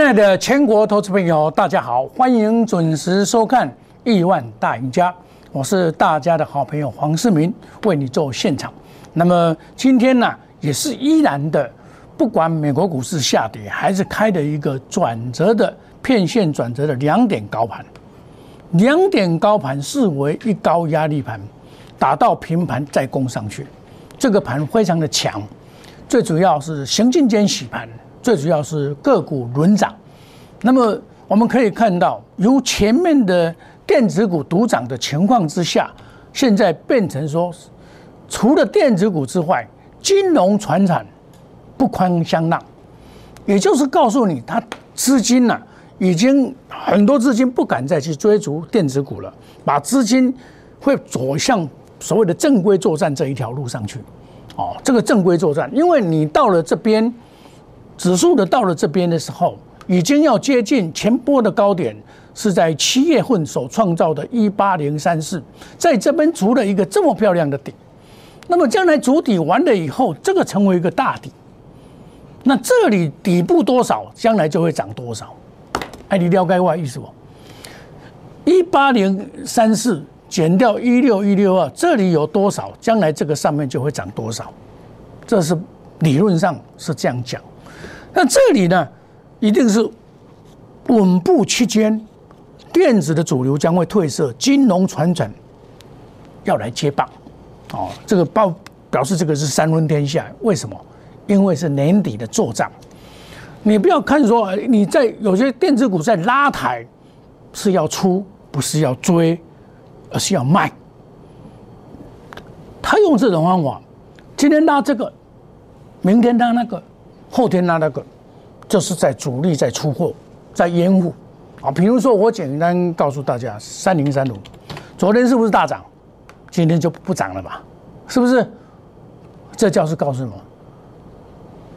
亲爱的全国投资朋友，大家好，欢迎准时收看《亿万大赢家》，我是大家的好朋友黄世明，为你做现场。那么今天呢，也是依然的，不管美国股市下跌，还是开的一个转折的片线转折的两点高盘，两点高盘视为一高压力盘，打到平盘再攻上去，这个盘非常的强，最主要是行进间洗盘。最主要是个股轮涨，那么我们可以看到，由前面的电子股独涨的情况之下，现在变成说，除了电子股之外，金融、船产不宽相让，也就是告诉你，它资金呢，已经很多资金不敢再去追逐电子股了，把资金会走向所谓的正规作战这一条路上去。哦，这个正规作战，因为你到了这边。指数的到了这边的时候，已经要接近前波的高点，是在七月份所创造的一八零三四，在这边筑了一个这么漂亮的底，那么将来筑底完了以后，这个成为一个大底，那这里底部多少，将来就会涨多少。哎，你了解我意思不？一八零三四减掉一六一六二，这里有多少，将来这个上面就会涨多少，这是理论上是这样讲。那这里呢，一定是稳步期间，电子的主流将会褪色，金融、传承要来接棒，哦，这个报表示这个是三分天下。为什么？因为是年底的做账。你不要看说你在有些电子股在拉抬，是要出，不是要追，而是要卖。他用这种方法，今天拉这个，明天拉那个。后天拉那个，就是在主力在出货，在掩护啊。比如说，我简单告诉大家，三零三五，昨天是不是大涨？今天就不涨了吧？是不是？这叫是告诉什么？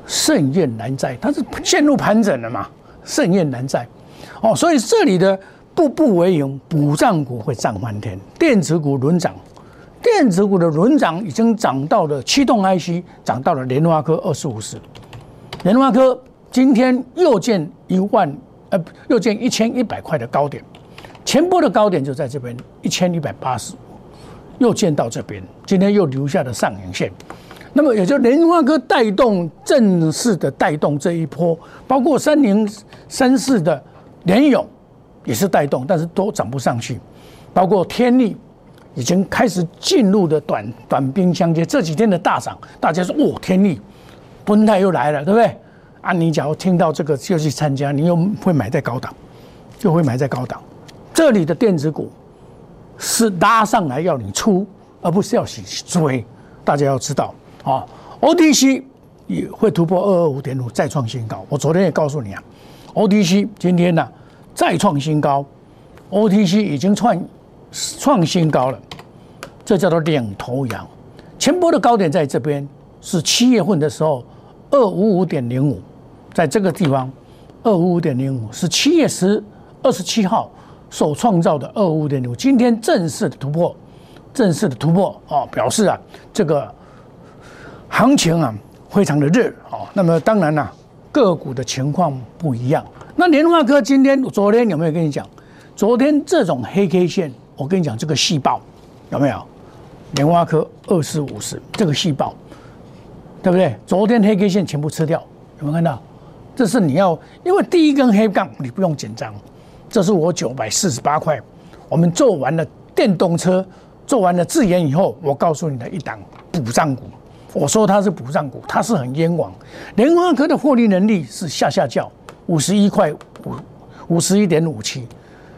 盛宴难在，它是陷入盘整了嘛？盛宴难在哦，所以这里的步步为营，补涨股会涨翻天，电子股轮涨，电子股的轮涨已经涨到了驱动 IC，涨到了联发科二十五四。联发科今天又见一万，呃，又见一千一百块的高点，前波的高点就在这边一千一百八十，又见到这边，今天又留下了上影线，那么也就联发科带动正式的带动这一波，包括三零三四的联勇也是带动，但是都涨不上去，包括天力已经开始进入的短短兵相接，这几天的大涨，大家说哦，天力。崩态又来了，对不对？啊，你假如听到这个就去参加，你又会买在高档，就会买在高档。这里的电子股是拉上来要你出，而不是要去追。大家要知道啊，OTC 也会突破二二五点五，再创新高。我昨天也告诉你啊，OTC 今天呢再创新高，OTC 已经创创新高了，这叫做两头羊。前波的高点在这边，是七月份的时候。二五五点零五，在这个地方，二五五点零五是七月十二十七号所创造的二五五点零五，今天正式的突破，正式的突破啊，表示啊，这个行情啊非常的热啊。那么当然啦，个股的情况不一样。那联发科今天、昨天有没有跟你讲？昨天这种黑 K 线，我跟你讲这个细胞有没有？联发科二四五十这个细胞。对不对？昨天黑 K 线全部吃掉，有没有看到？这是你要，因为第一根黑杠你不用紧张。这是我九百四十八块，我们做完了电动车，做完了自研以后，我告诉你的一档补涨股。我说它是补涨股，它是很冤枉。联发科的获利能力是下下叫五十一块五五十一点五七，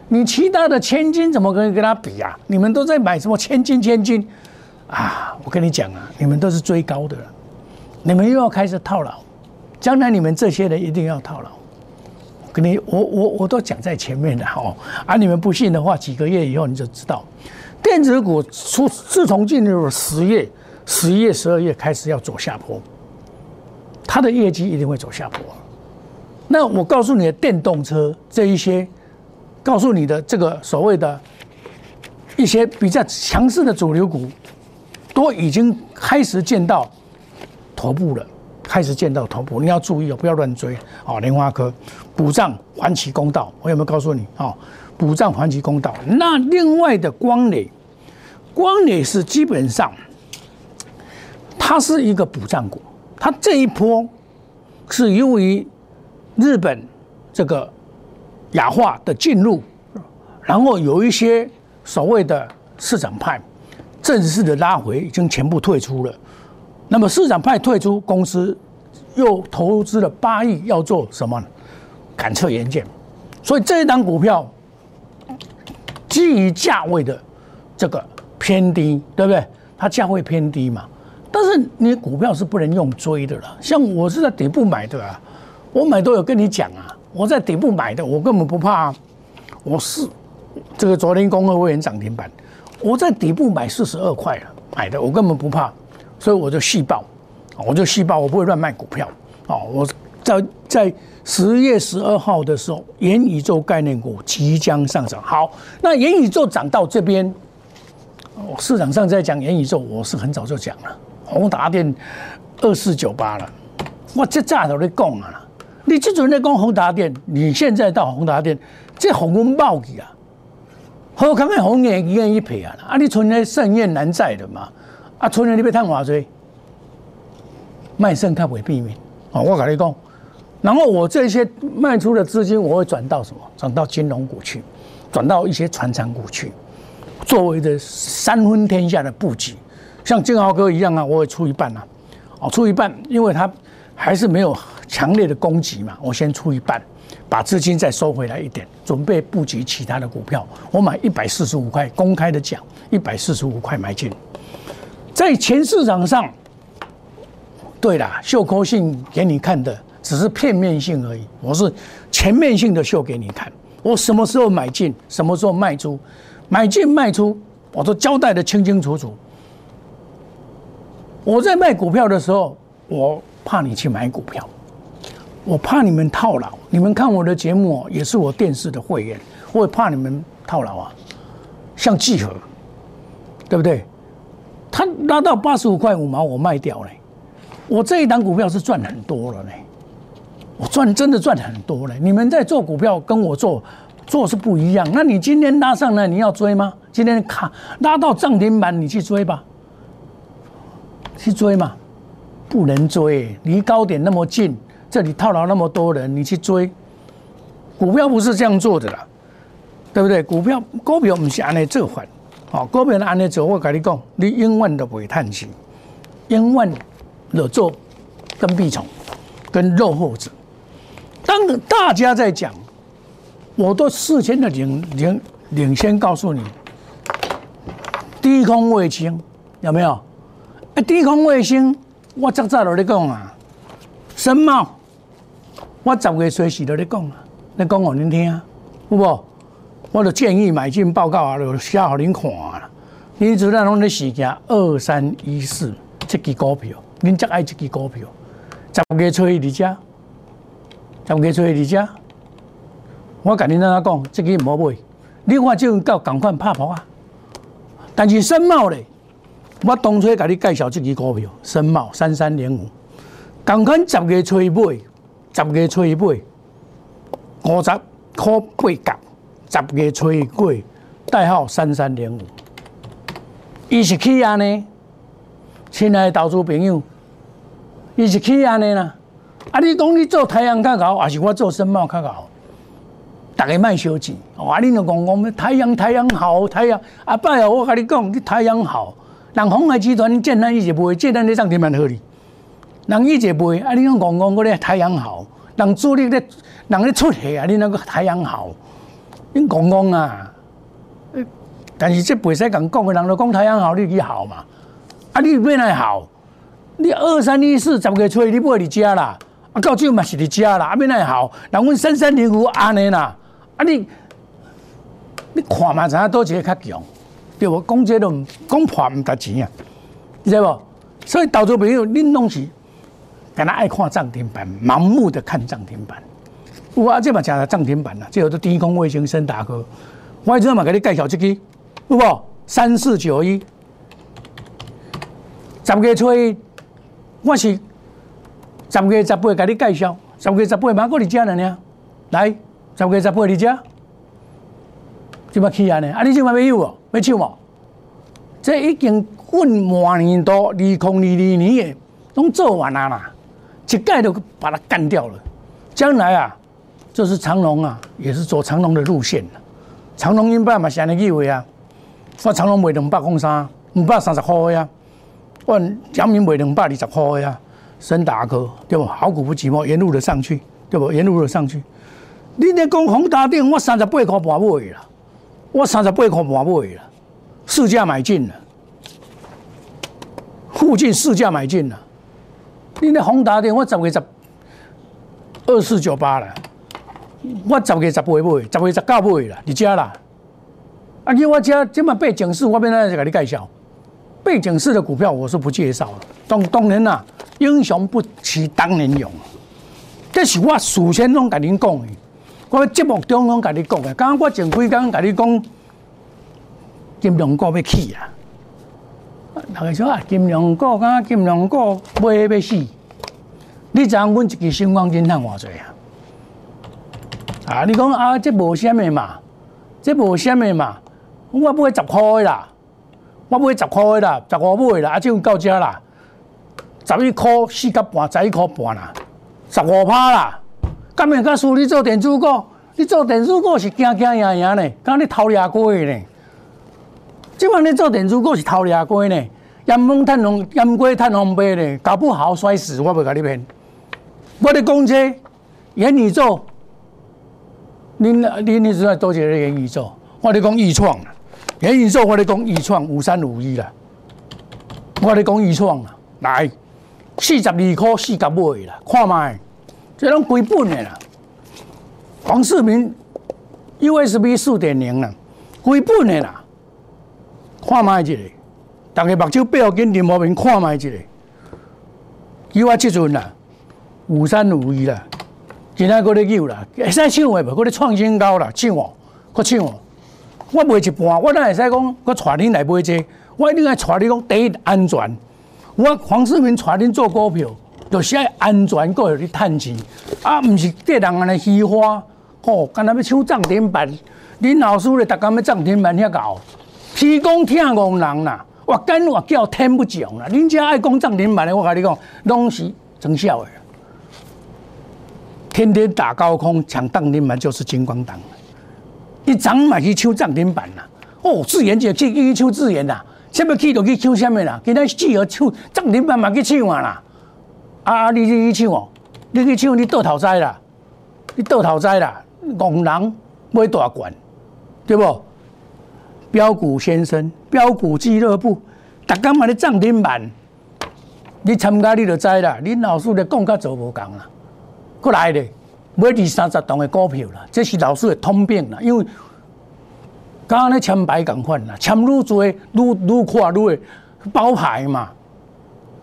你其他的千金怎么可以跟它比啊？你们都在买什么千金千金啊？我跟你讲啊，你们都是追高的。你们又要开始套牢，将来你们这些人一定要套牢。跟你，我我我都讲在前面的哦。啊，你们不信的话，几个月以后你就知道，电子股出自从进入了十月、十一月、十二月开始要走下坡，它的业绩一定会走下坡。那我告诉你的电动车这一些，告诉你的这个所谓的一些比较强势的主流股，都已经开始见到。头部了，开始见到头部，你要注意哦，不要乱追哦。莲花科补涨还其公道，我有没有告诉你哦？补涨还其公道。那另外的光磊，光磊是基本上它是一个补涨股，它这一波是由于日本这个亚化的进入，然后有一些所谓的市场派正式的拉回，已经全部退出了。那么市场派退出，公司又投资了八亿，要做什么？感测元件。所以这一档股票基于价位的这个偏低，对不对？它价位偏低嘛。但是你股票是不能用追的了。像我是在底部买的啊，我买都有跟你讲啊。我在底部买的，我根本不怕。我是这个昨天工会会员涨停板，我在底部买四十二块了买的，我根本不怕。所以我就细报，我就细报，我不会乱卖股票。哦，我在在十月十二号的时候，元宇宙概念股即将上涨。好，那元宇宙涨到这边，市场上在讲元宇宙，我是很早就讲了。宏达电二四九八了，我这早都在讲啊。你这阵在讲宏达电，你现在到宏达电，这红温暴起啊，好看的红眼一人一赔啊！啊，你存在盛宴难在的嘛。啊，春年你要探偌济，卖剩它会避免。哦，我跟你讲，然后我这些卖出的资金，我会转到什么？转到金融股去，转到一些传产股去，作为的三分天下的布局。像金豪哥一样啊，我会出一半啊，哦，出一半，因为他还是没有强烈的攻击嘛，我先出一半，把资金再收回来一点，准备布局其他的股票。我买一百四十五块，公开的讲，一百四十五块买进。在前市场上，对了，秀口性给你看的只是片面性而已。我是全面性的秀给你看，我什么时候买进，什么时候卖出，买进卖出，我都交代的清清楚楚。我在卖股票的时候，我怕你去买股票，我怕你们套牢。你们看我的节目也是我电视的会员，我也怕你们套牢啊，像聚合，对不对？它拉到八十五块五毛，我卖掉了。我这一档股票是赚很多了呢，我赚真的赚很多了。你们在做股票跟我做做是不一样。那你今天拉上来，你要追吗？今天卡拉到涨停板，你去追吧，去追嘛？不能追，离高点那么近，这里套牢那么多人，你去追？股票不是这样做的啦，对不对？股票股票不是按那做法。哦，股票安尼做，我跟你讲，你永远都不会叹气，永远了做跟屁虫，跟落后者。当大家在讲，我都事先的领领领先告诉你，低空卫星有没有？啊，低空卫星，我早早就在讲啊，什么，我十月随时都在讲啊，你讲我恁听，有无？我的建议买进报告啊，就写好您看了。你知道拢在时间二三一四这支股票，您最爱这支股票。十月初一伫遮，十月初一伫遮，我甲恁安怎讲，这支唔好买。你看就够赶快拍破啊！但是深茂咧，我当初甲你介绍这支股票，深茂三三零五，赶快十月初一买，十月初一买，五十块八角。十月初一过，代号三三零五，伊是去安尼？亲爱的投资朋友，伊是去安尼啦。啊，你讲你做太阳较好，还是我做深茂较好？大家卖小钱，啊，你就讲讲太阳太阳好，太阳阿伯啊，我跟你讲，你太阳好，人红海集团建单一直卖，建单咧涨停板合理。人一直卖，啊，你讲讲讲，我咧太阳好，人主力咧，人咧出血啊，你那个太阳好。你讲讲啊，但是这袂使讲讲的人，都讲太阳好，你去好嘛？啊，你变来好，你二三一四十个吹，你不会你家啦？啊，到最后嘛是你家啦，啊，变来好，人阮三三零五安尼啦，啊你，你看嘛，知影多一个较强，对无？讲这都讲破毋值钱啊，你知无？所以投资朋友，恁拢是，敢若爱看涨停板，盲目的看涨停板。我这嘛讲了涨停板啦，这有的低空卫星升达科，我今嘛给你介绍这支，有无？三四九一，十月初一，我是十月十八，给你介绍，十月十八马过你家了呢。来，十月十八你家，怎么去啊呢？啊，你怎么没有哦？没唱哦？这已经混满年多，二空二二年的拢做完了啦，一概都把它干掉了。将来啊，这是长隆啊，也是走长隆的路线长隆因拜嘛，是安尼以为啊，我长隆卖两百公三，五百三十块呀。我阳明卖两百二十块呀。深达科对不？好股不寂寞，沿路的上去对不？沿路的上去。你咧讲宏达电，我三十八块半买啦，我三十八块半买啦，市价买进了，附近市价买进了。你咧宏达电，我十月十二四九八了，我十月十八买，十月十九买啦，你家啦。啊，你我家这么背景势，我边在就给你介绍。背景式的股票我是不介绍了。当当然啦，英雄不骑当年勇，这是我事先拢甲恁讲的。我节目中拢甲你讲的。刚刚我前几工甲你讲，金融股要起啊！大家说啊，金融股刚刚金融股买要死。你知影阮一支新光金赚偌济啊？啊，你讲啊，这无虾米嘛？这无虾米嘛？我买十块啦。我买十块啦，十五买啦，啊，就到遮啦。十一块四角半，十一块半啦，十五趴啦。干面甲输你做电子股，你做电子股是惊惊赢赢呢，敢你偷掠过呢？即摆你做电子股是偷掠过呢，阳蒙趁红，阳龟趁红杯呢，搞不好摔死，我袂甲你骗。我的公车元宇宙，恁恁你是在多几个元宇宙？我咧讲易创。元宇宙，我咧讲易创五三五一啦，我咧讲易创啦，来四十二块四角买啦，看卖，这拢归本的啦。黄世明 USB 四点零啦，归本的啦，看卖一个，大家目睭不要紧，林和平看卖一个，叫我即阵啦，五三五一啦，今仔搁咧叫啦，会使唱诶无？搁咧创新高啦，唱哦，搁唱哦。我卖一半，我哪会使讲？我带恁来买这，我一定爱带你讲第一安全。我黄世明带恁做股票，就是爱安全，搁有你趁钱，啊，毋是缀人安尼虚花，吼，干那要抢涨停板。恁老师咧，逐工要涨停板遐搞，天公听戆人啦，我跟我叫天不讲啦。恁遮爱讲涨停板的，我甲你讲，拢是真笑诶。天天打高空抢涨停板，就是金光党。一涨买去抢涨停板啦！哦，自研就去去抢自研啦，什么去就去抢什么啦？今仔聚合抢涨停板嘛去抢啊啦！啊，你你去抢哦，你去抢你倒头栽啦，你倒头栽啦，戆人买大罐，对不？标股先生，标股俱乐部，逐工嘛咧涨停板，你参加你就知啦。恁老师咧讲甲做无共啦，过来咧。买二三十档的股票啦，这是老师的通病啦。因为刚刚咧签牌共款啦，签愈多愈愈看愈会包牌嘛，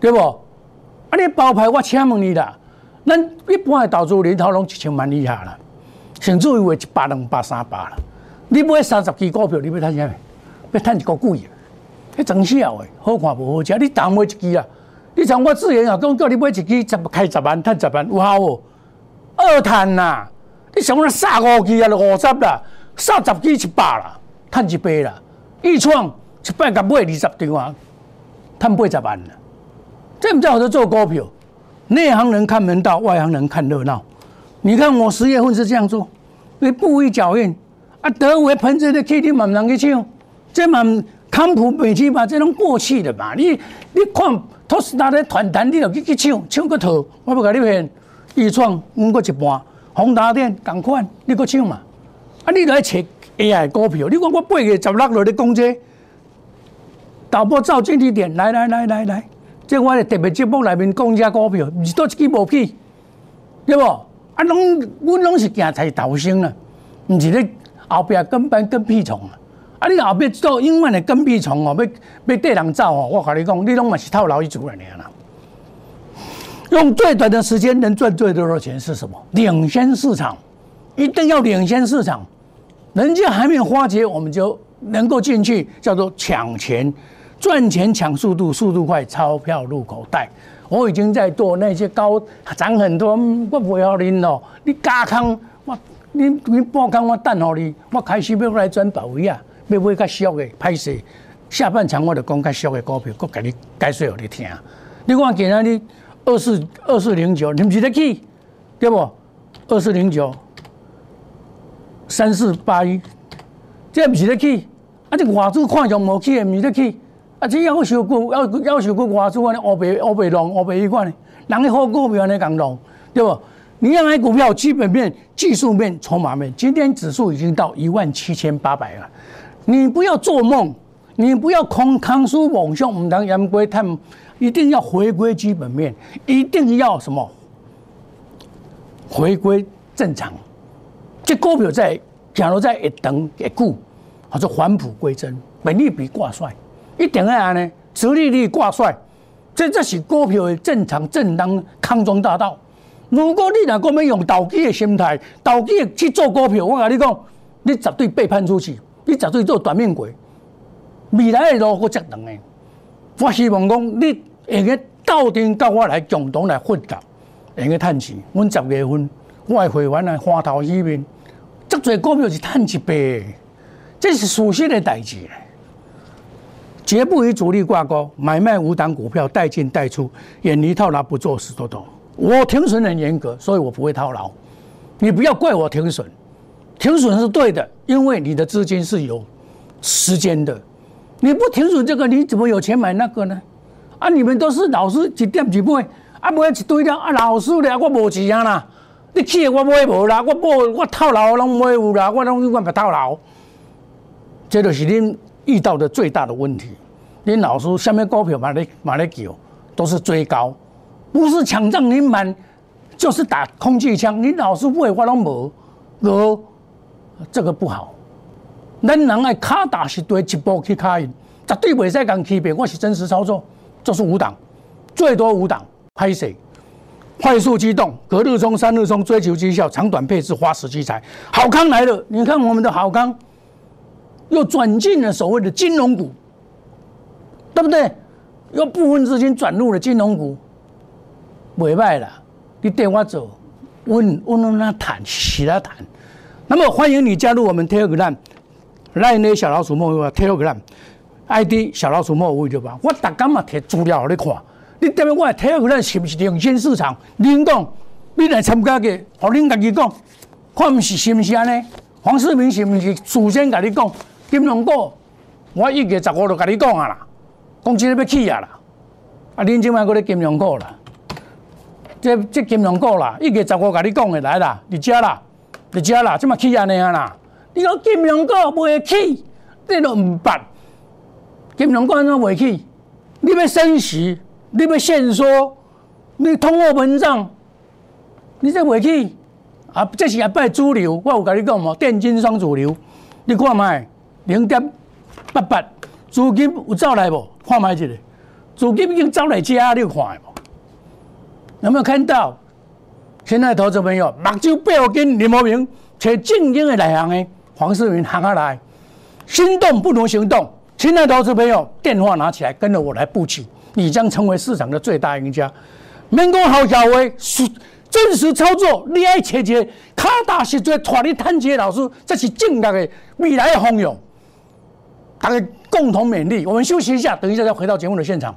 对不？啊，你包牌我请问你啦，咱一般的投资年头拢一千万以下啦，甚至于话一百两百三百啦。你买三十支股票，你要趁啥物？要趁一个贵啊？迄真少的，好看无好食。你单买一支啊？你像我自然啊，讲叫你买一支，十开十万，趁十万有效无？二碳呐，你想讲三五支啊，就五十啦，三十支一百啦，赚一倍啦。易创一百甲买二十张啊，赚八十万啦。这唔叫我做股票，内行人看门道，外行人看热闹。你看我十月份是这样做，你步一脚印啊，德维喷子的 K T 嘛唔能去抢，这嘛康普美金嘛，这种过去的嘛。你你看特斯拉的团团，你就去去抢，抢个头，我不甲你骗。易创五个一半，宏达电共款，你搁抢嘛？啊，你来找 AI 股票，你讲我八月十六号的讲这，导播照进去点，来来来来来，这我的特别节目内面讲这股票，毋是多一支无去，对无？啊，拢阮拢是行财投生啦，毋是咧后壁跟班跟屁虫啊！啊，你后壁做永远的跟屁虫哦，要要缀人走哦，我甲你讲，你拢嘛是套牢一族人啦。用最短的时间能赚最多的钱是什么？领先市场，一定要领先市场，人家还没有花钱，我们就能够进去，叫做抢钱，赚钱抢速度，速度快，钞票入口袋。我已经在做那些高涨很多，我不要您咯。你加康我，你你半康我等候你，我开始要来转保位啊，要买较俗的拍摄。下半场我就讲较俗的股票，我给你解说给你听。你看今仔日二四二四零九，你唔是得去，对不？二四零九，三四八一，这唔是得去。啊，这外资看上无去的，唔是得去。啊，这要求过要要求过外资安尼乌白乌白弄乌白一款的，人的好股票安尼讲弄，对不？你要买股票，基本面、技术面、筹码面，今天指数已经到一万七千八百了。你不要做梦，你不要空康叔猛熊，唔当阳龟探，一定要回归基本面，一定要什么？回归正常。这股票在，假如在一等一股，或者返璞归真，本利比挂帅，一定要安尼，殖利率挂帅，这这是股票的正常正当康庄大道。如果你若讲要用投机的心态、投机去做股票，我跟你讲，你绝对背叛出去，你绝对做短命鬼。未来的路我则长的。我希望讲你会个斗阵跟我来共同来奋斗，会个趁钱。阮十月份我的会员来花头里面，足多股票是趁一倍，这是属实的代志。绝不与主力挂钩，买卖无档股票，带进带出，远离套牢，不做死多多。我停损很严格，所以我不会套牢。你不要怪我停损，停损是对的，因为你的资金是有时间的。你不停损这个，你怎么有钱买那个呢？啊，你们都是老师一点几倍，啊，买一堆了啊，老师了，我无钱啊啦。你去我买无啦，我买我套牢拢买有啦，我拢我不套牢。这就是恁遇到的最大的问题。恁老师下面股票买咧买咧叫，都是追高。不是抢占你满，就是打空气枪。你老师会我拢无，无这个不好。咱人爱卡打是对一步去卡赢，绝对袂使讲区别。我是真实操作，就是五档，最多五档拍摄，快速机动，隔日冲、三日冲，追求绩效，长短配置，花时机财。好康来了，你看我们的好康又转进了所谓的金融股，对不对？又部分资金转入了金融股。袂歹啦，你对我做，稳稳稳那谈，实来谈。那么欢迎你加入我们 Telegram，来呢小老鼠莫话 ID 小老鼠莫五六八。我逐工嘛摕资料互你看，你踮咧我 Telegram 是毋是领先市场？恁讲，你来参加嘅，互恁家己讲，看毋是是毋是安尼？黄世明是毋是事先甲你讲？金融股，我一月十五就甲你讲啊啦，讲即个要起啊啦，啊恁即摆搁咧金融股啦。这这金融股啦，一月十五甲你讲的来啦，你遮啦，你遮啦，这么起安尼啊啦？你讲金融股袂起，你都唔办。金融股怎袂起？你要升息，你要限缩，你通货膨胀，你这袂起啊？这是一摆主流，我有甲你讲嘛，电金双主流，你看卖零点八八，资金有走来无？看卖一下，资金已经走来遮，你有看无？有没有看到？现在投资朋友，目睭不要紧林茂明，找正经的内行的黄世明行下来，心动不如行动。亲爱的投资朋友，电话拿起来，跟着我来布局，你将成为市场的最大赢家。民工好小威，真实操作，你爱切切卡大实做，带你探的老师，这是正确的未来的方向。大家共同勉励。我们休息一下，等一下再回到节目的现场。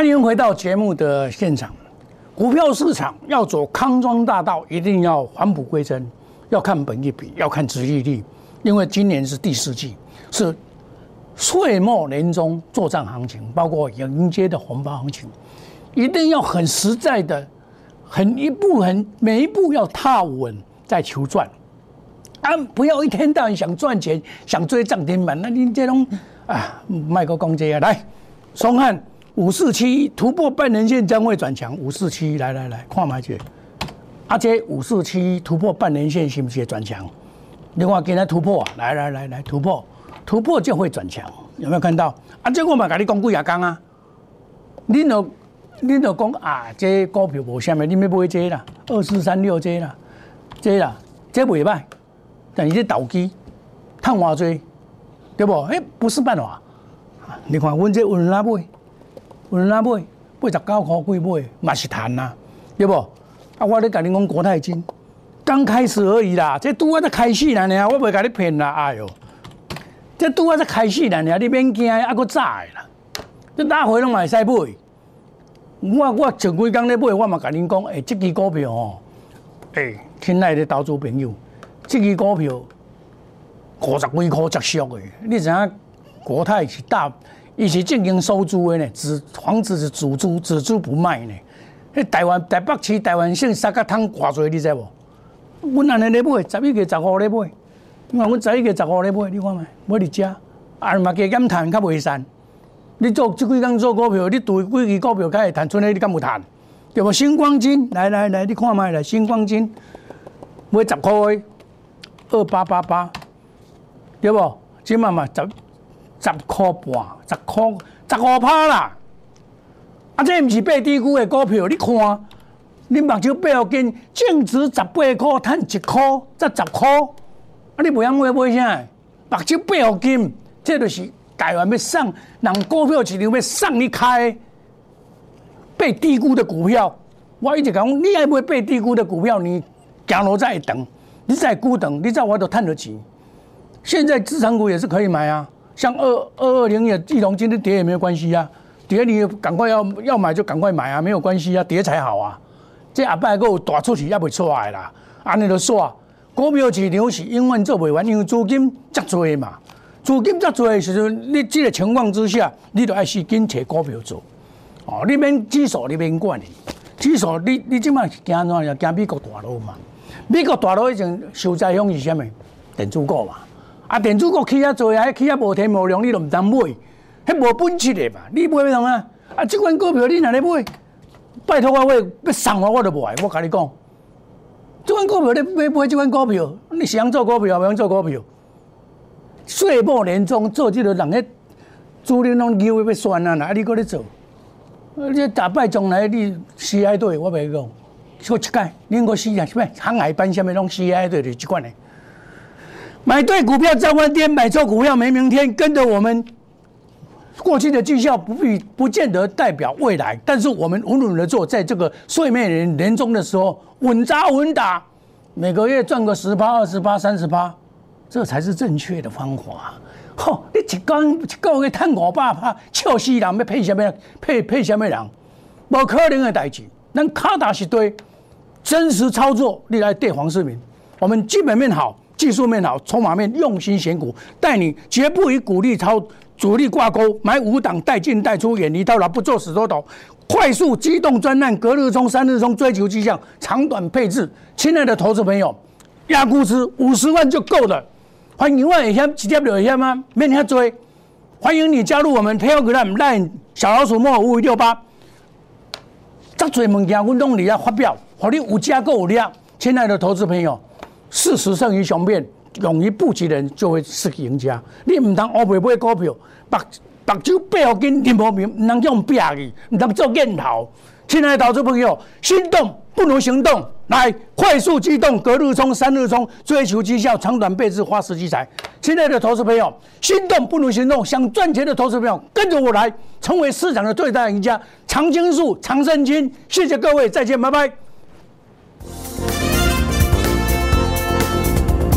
欢迎回到节目的现场。股票市场要走康庄大道，一定要返璞归真，要看本一比，要看殖利率，因为今年是第四季，是岁末年终作战行情，包括迎接的红包行情，一定要很实在的，很一步很每一步要踏稳再求赚。啊，不要一天到晚想赚钱，想追涨停板，那你这种啊，卖个公这啊，来，松汉。五四七突破半年线将会转强，五四七来来来，看买去。阿姐，五四七突破半年线是不是转强？另外给他突破，来来来来突破，突破就会转强，有没有看到？啊，这我嘛跟你讲几下讲啊，你若你若讲啊，这股票无啥物，你要买这啦，二四三六这啦，这啦，这袂歹，但是这投机，赚偌济，对不？哎，不是办法。你看，阮这有人来买。有人来买，八十九块贵买，嘛是赚啊，对不？啊，我咧甲你讲国泰金，刚开始而已啦，这拄啊才开始啦呢，我袂甲你骗啦，哎哟，这拄啊才开始啦呢，你免惊，啊佫早的啦，这哪回拢嘛会使买。我我前几工咧买，我嘛甲恁讲，诶，这支股票吼，诶，亲爱的投资朋友，这支股票五十几块足俗的，你知影国泰是大。伊是正经收租的呢，只房子是主租，只租不卖呢。迄台湾台北市台湾省三角汤偌济，你知无？阮安尼咧买，十一月十五咧买，因为阮十一月十五咧买，你看卖，买伫遮，啊嘛加减赚较袂散。你做即几工做股票，你对几支股票才会赚，剩诶你敢有赚？对无？星光金，来来来，你看卖来，星光金买十块，二八八八，对无？即嘛嘛十。十块半，十块十五趴啦！啊，这毋是八低估的股票，你看，你目睭背后跟净值十八块，赚一块，才十块，啊，你袂晓买买啥？目睭背后金，这就是台湾要上人股票市场要上你开被低估的股票。我一直讲，你爱买被低估的股票，你行路再等，你再估等，你在外头赚得钱。现在资产股也是可以买啊。像二二二零也一龙今天跌也没有关系啊，跌你赶快要要买就赶快买啊，没有关系啊，跌才好啊。这阿拜个大出去也未出来啦，安尼就煞。股票市场是永远做不完，因为资金足多嘛，资金足多的时阵，你这个情况之下，你就爱是紧找股票做。哦，你免指数你免管，指数你你即摆惊怎样？惊美国大佬嘛？美国大佬已经受灾凶是虾米？电子股嘛。啊，电子股起啊做啊，起啊无天无量，你都唔当买，迄无本质的嘛，你买咩样啊？啊，即款股票你哪咧买？拜托我我要送我我都买，我甲你讲，即款股票你买买即款股票，你想做股票不想做股票？岁末年终做即个人咧，主力拢以为要算啊，哪你搁咧做？你大摆将来你 C I 队，我袂讲，说一届，恁个 C I 什么航海班下面拢 C I 队的即款的。买对股票赚翻天，买错股票没明天。跟着我们过去的绩效不必不见得代表未来，但是我们稳稳的做，在这个岁末年年终的时候稳扎稳打，每个月赚个十八、二十八、三十八，这才是正确的方法。吼，你一工一个月赚五百趴，笑死人！要配什么？配配什么人？无可能的代志。咱卡打是对，真实操作，你来对黄世明。我们基本面好。技术面好，筹码面用心选股，带你绝不与股利超主力挂钩，买五档带进带出，远离套牢，不做死多头，快速机动专案，隔日冲三日冲，追求绩效，长短配置。亲爱的投资朋友，压估值五十万就够了。欢迎万一下直接留一下吗？免遐追。欢迎你加入我们 Telegram Line 小老鼠莫五五六八。这多物件，我拢你要发表，和你有价够有量。亲爱的投资朋友。事实胜于雄辩，勇于布局的人就会是赢家。你唔通乌白买股票，白白酒背后跟任何名，唔通用别去，唔通做箭头。亲爱的投资朋友，心动不如行动，来快速机动，隔日冲，三日冲，追求绩效，长短配置，花时积财。亲爱的投资朋友，心动不如行动，想赚钱的投资朋友，跟着我来，成为市场的最大赢家。长青树，长生金，谢谢各位，再见，拜拜。